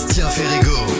Sébastien Ferrego.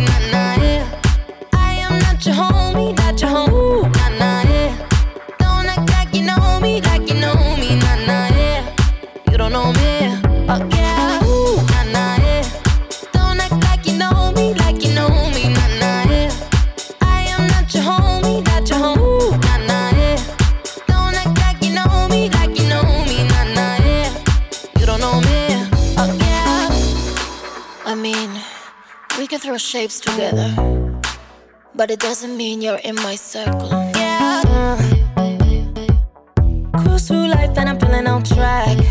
shapes together, but it doesn't mean you're in my circle. Yeah. Cruise through life and I'm feeling on track.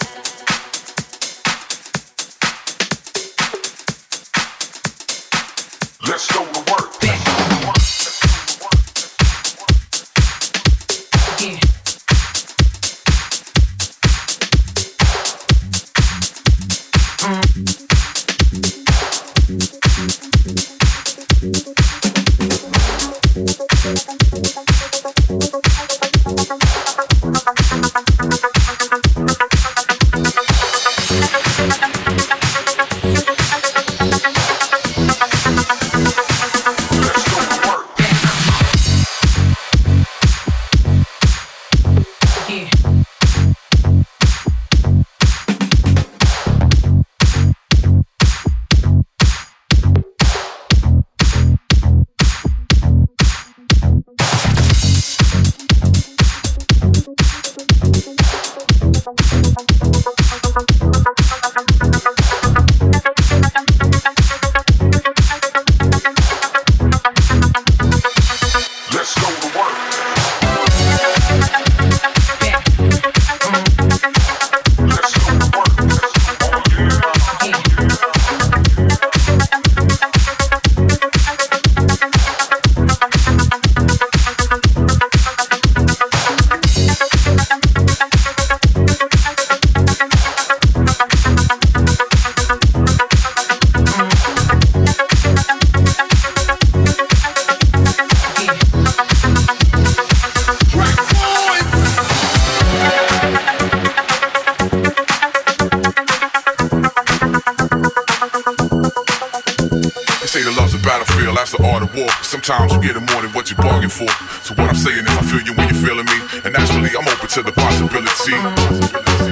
Sometimes you get more than what you bargain for. So what I'm saying is I feel you when you're feeling me. And naturally I'm open to the possibility. Sometimes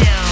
pills.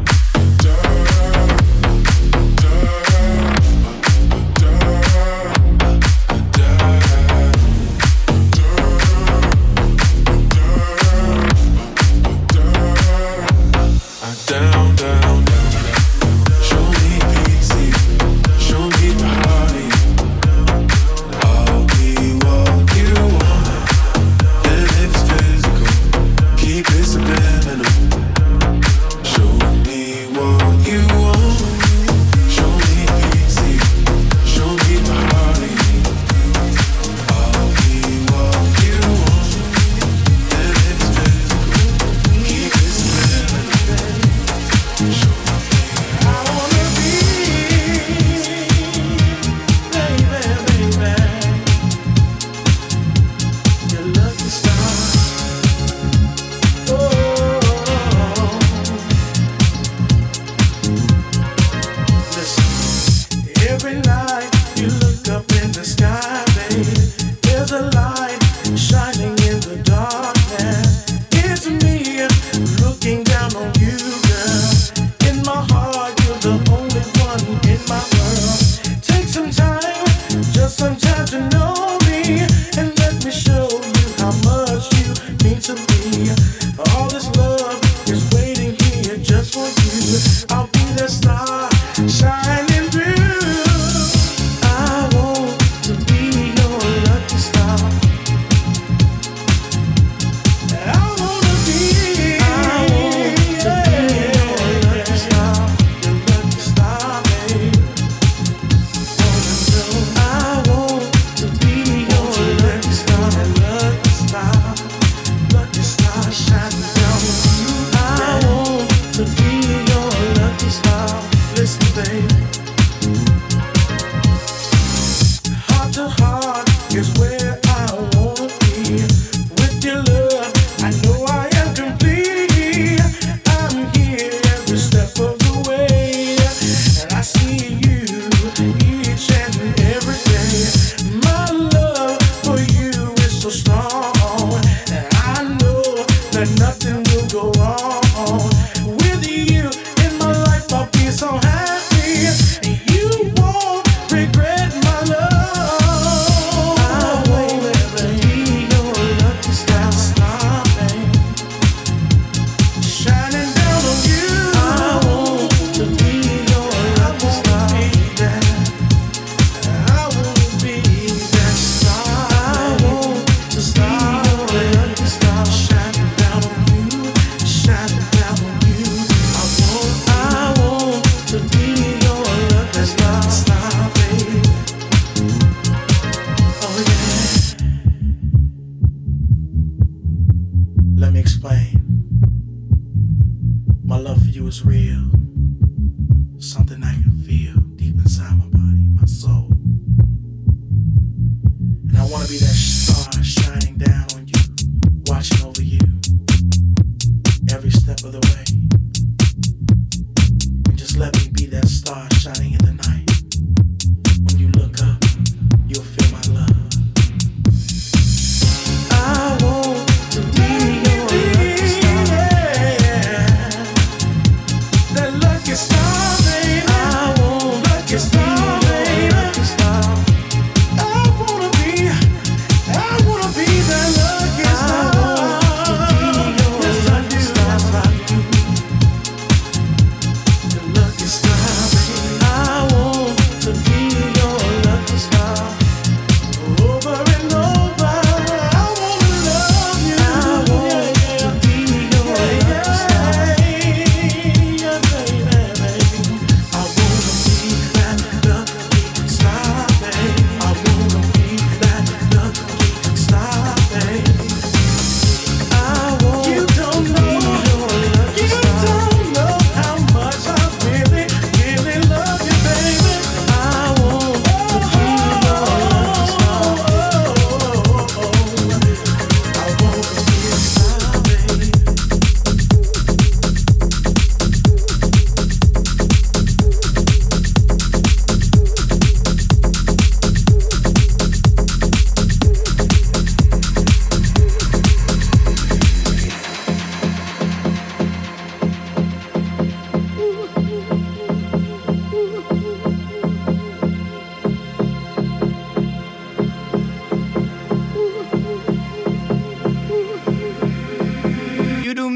was real.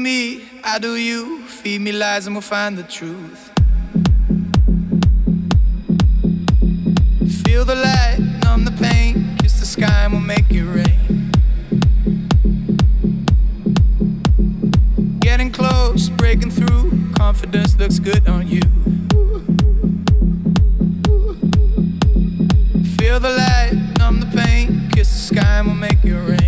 me, I do you. Feed me lies and we'll find the truth. Feel the light, numb the pain, kiss the sky and we'll make it rain. Getting close, breaking through, confidence looks good on you. Feel the light, numb the pain, kiss the sky and we'll make it rain.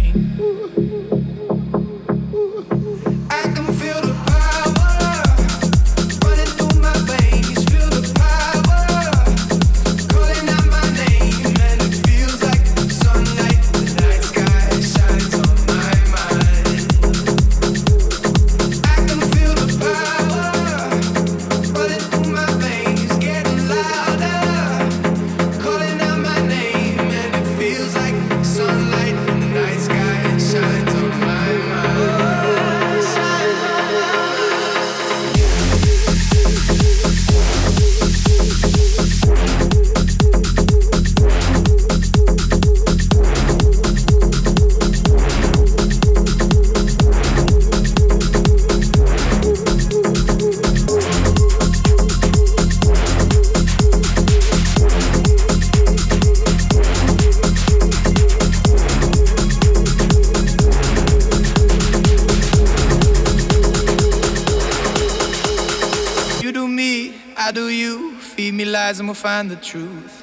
will find the truth.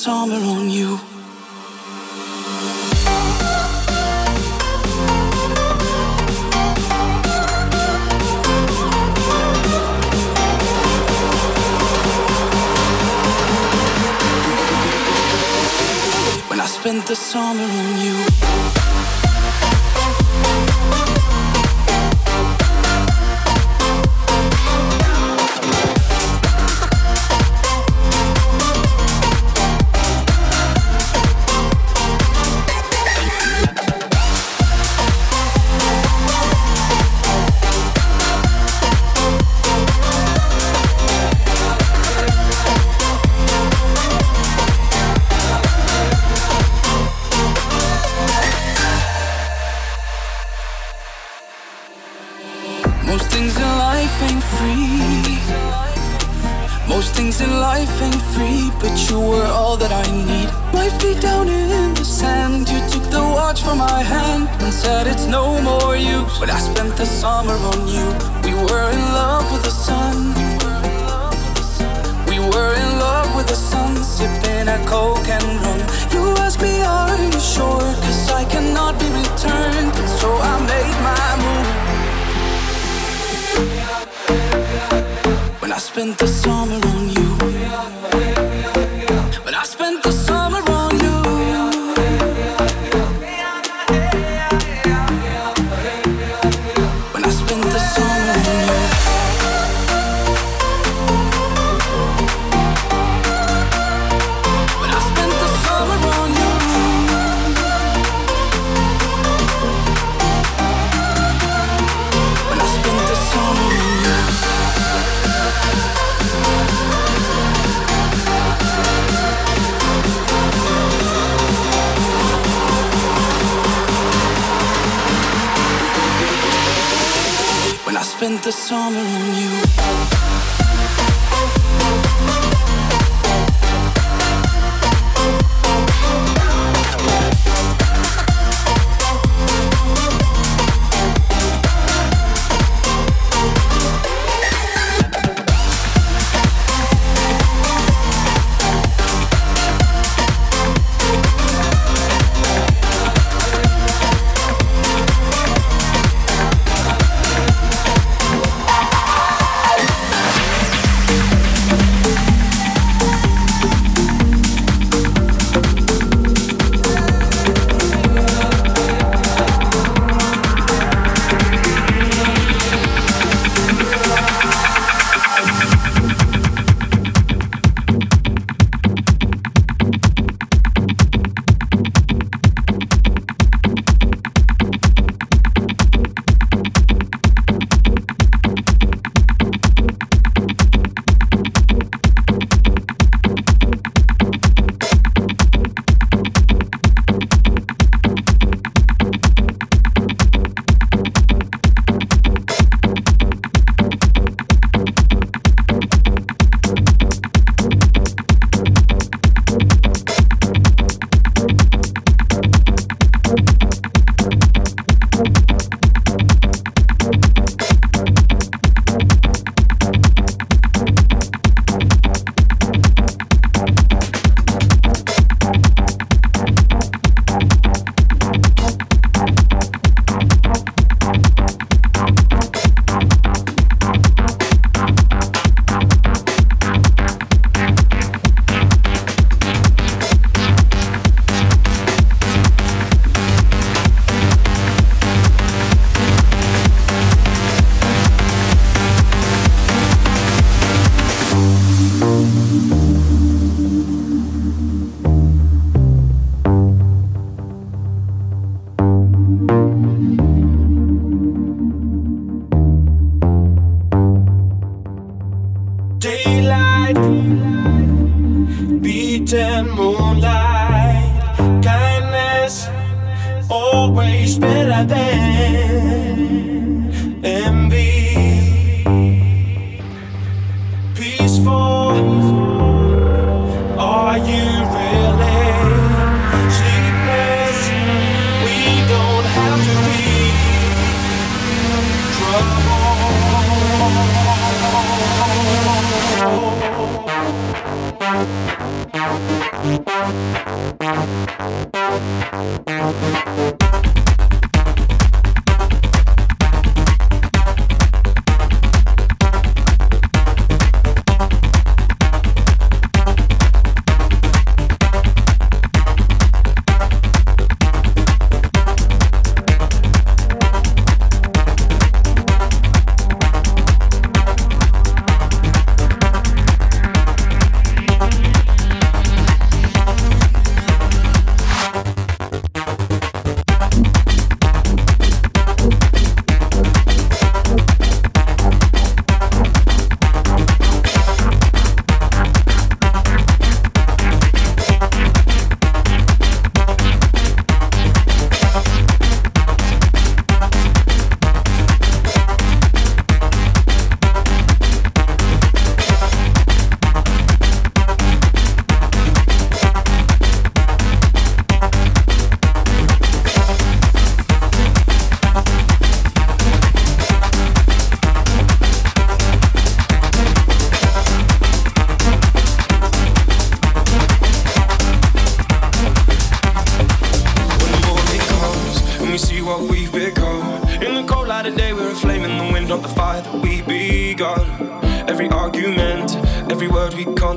Summer on you.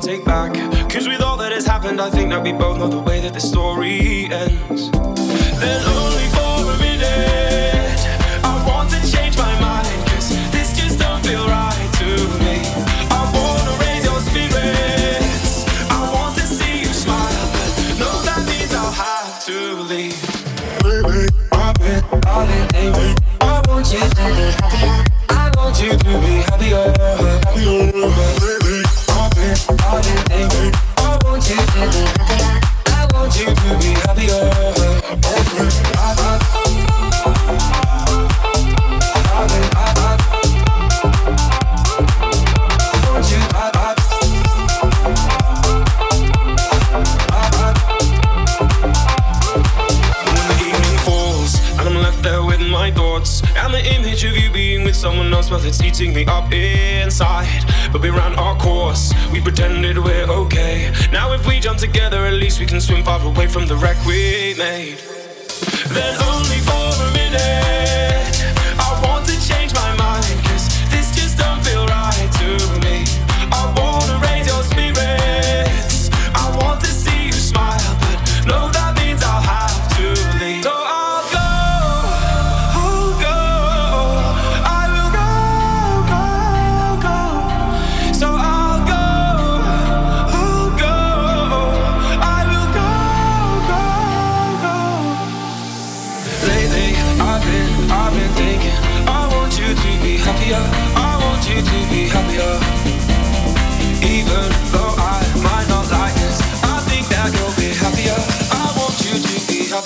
take back. Cause with all that has happened, I think that we both know the way that the story ends. Then made.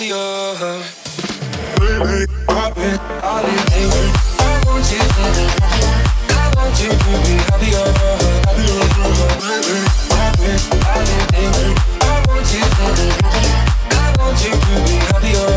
Baby, I've been alienated. Want you, I want you to be happier, I want you to be happier.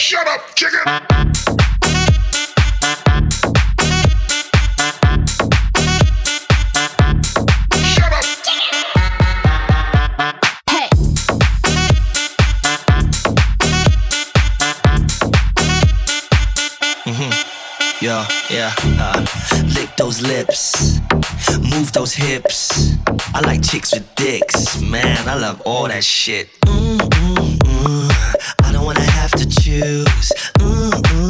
Shut up, chicken! Shut up. Mm-hmm. Yeah, yeah. Uh, lick those lips, move those hips. I like chicks with dicks, man. I love all that shit. Mm, mm. I have to choose. Mm,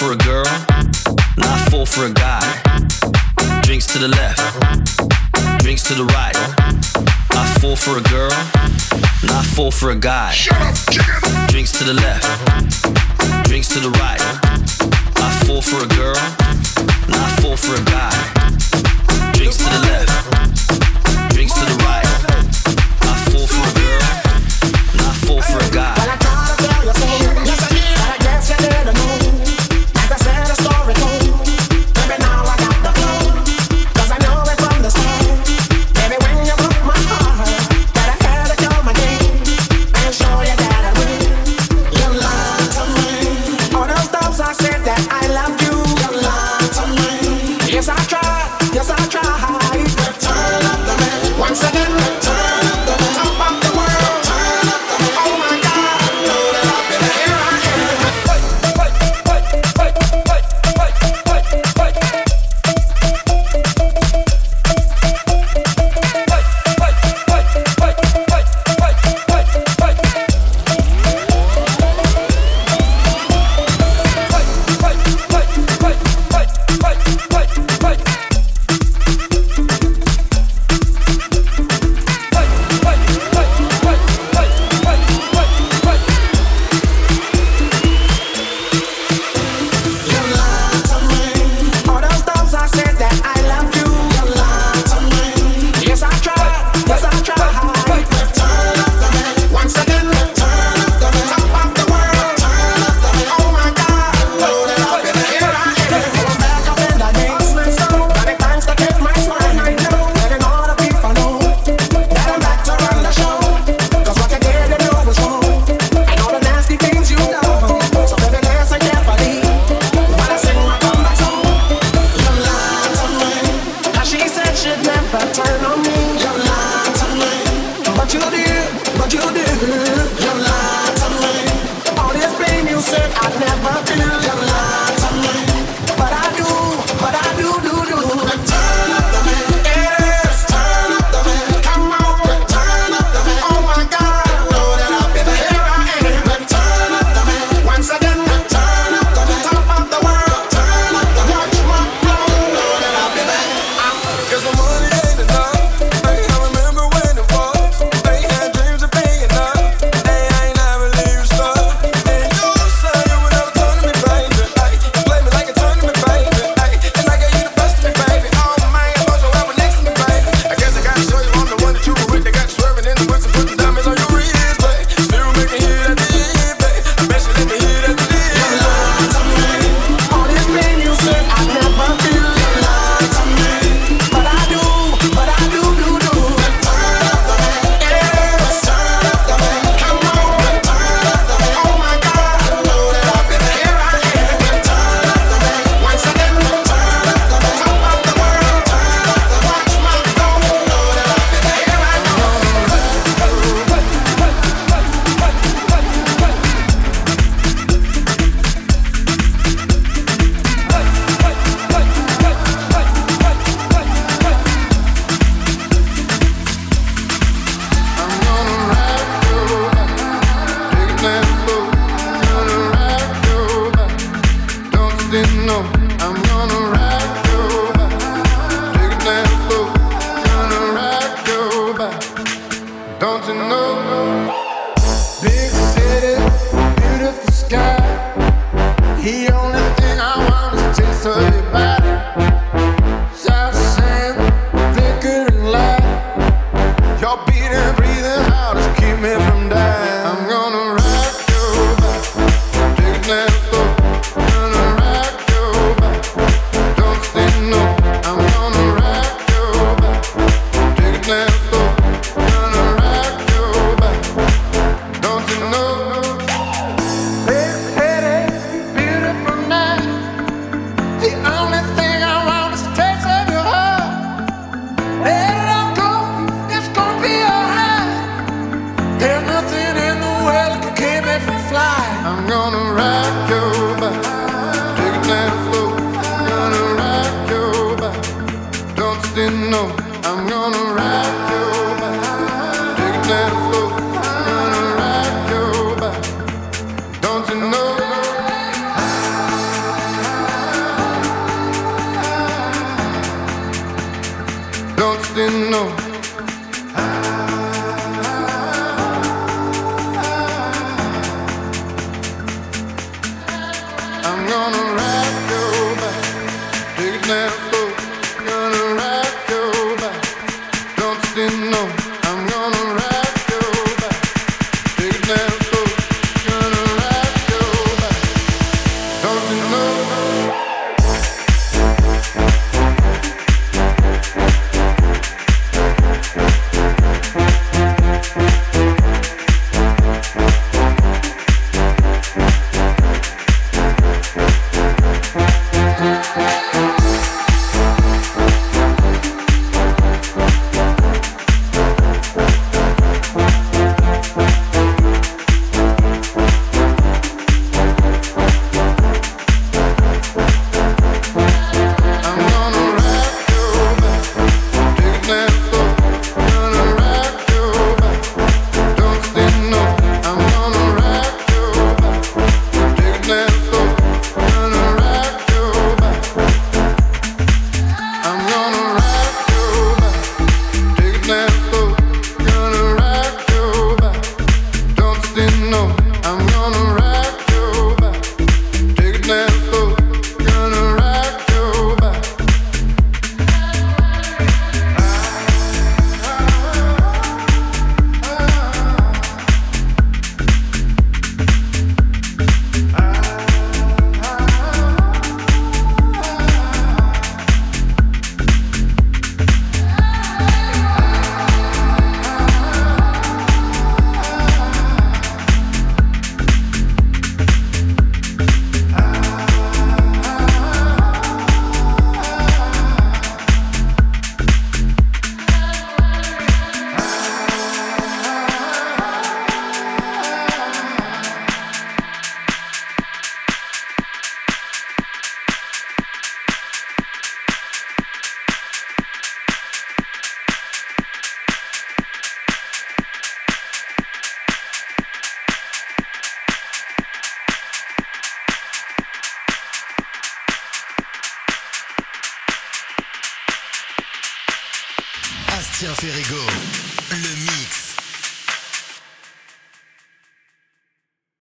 for a girl, I for a guy. Drinks to the left, drinks to the right. I fall for a girl, not fall for a guy. Drinks to the left, drinks to the right. I fall for a girl, not fall for a guy. Drinks to the left,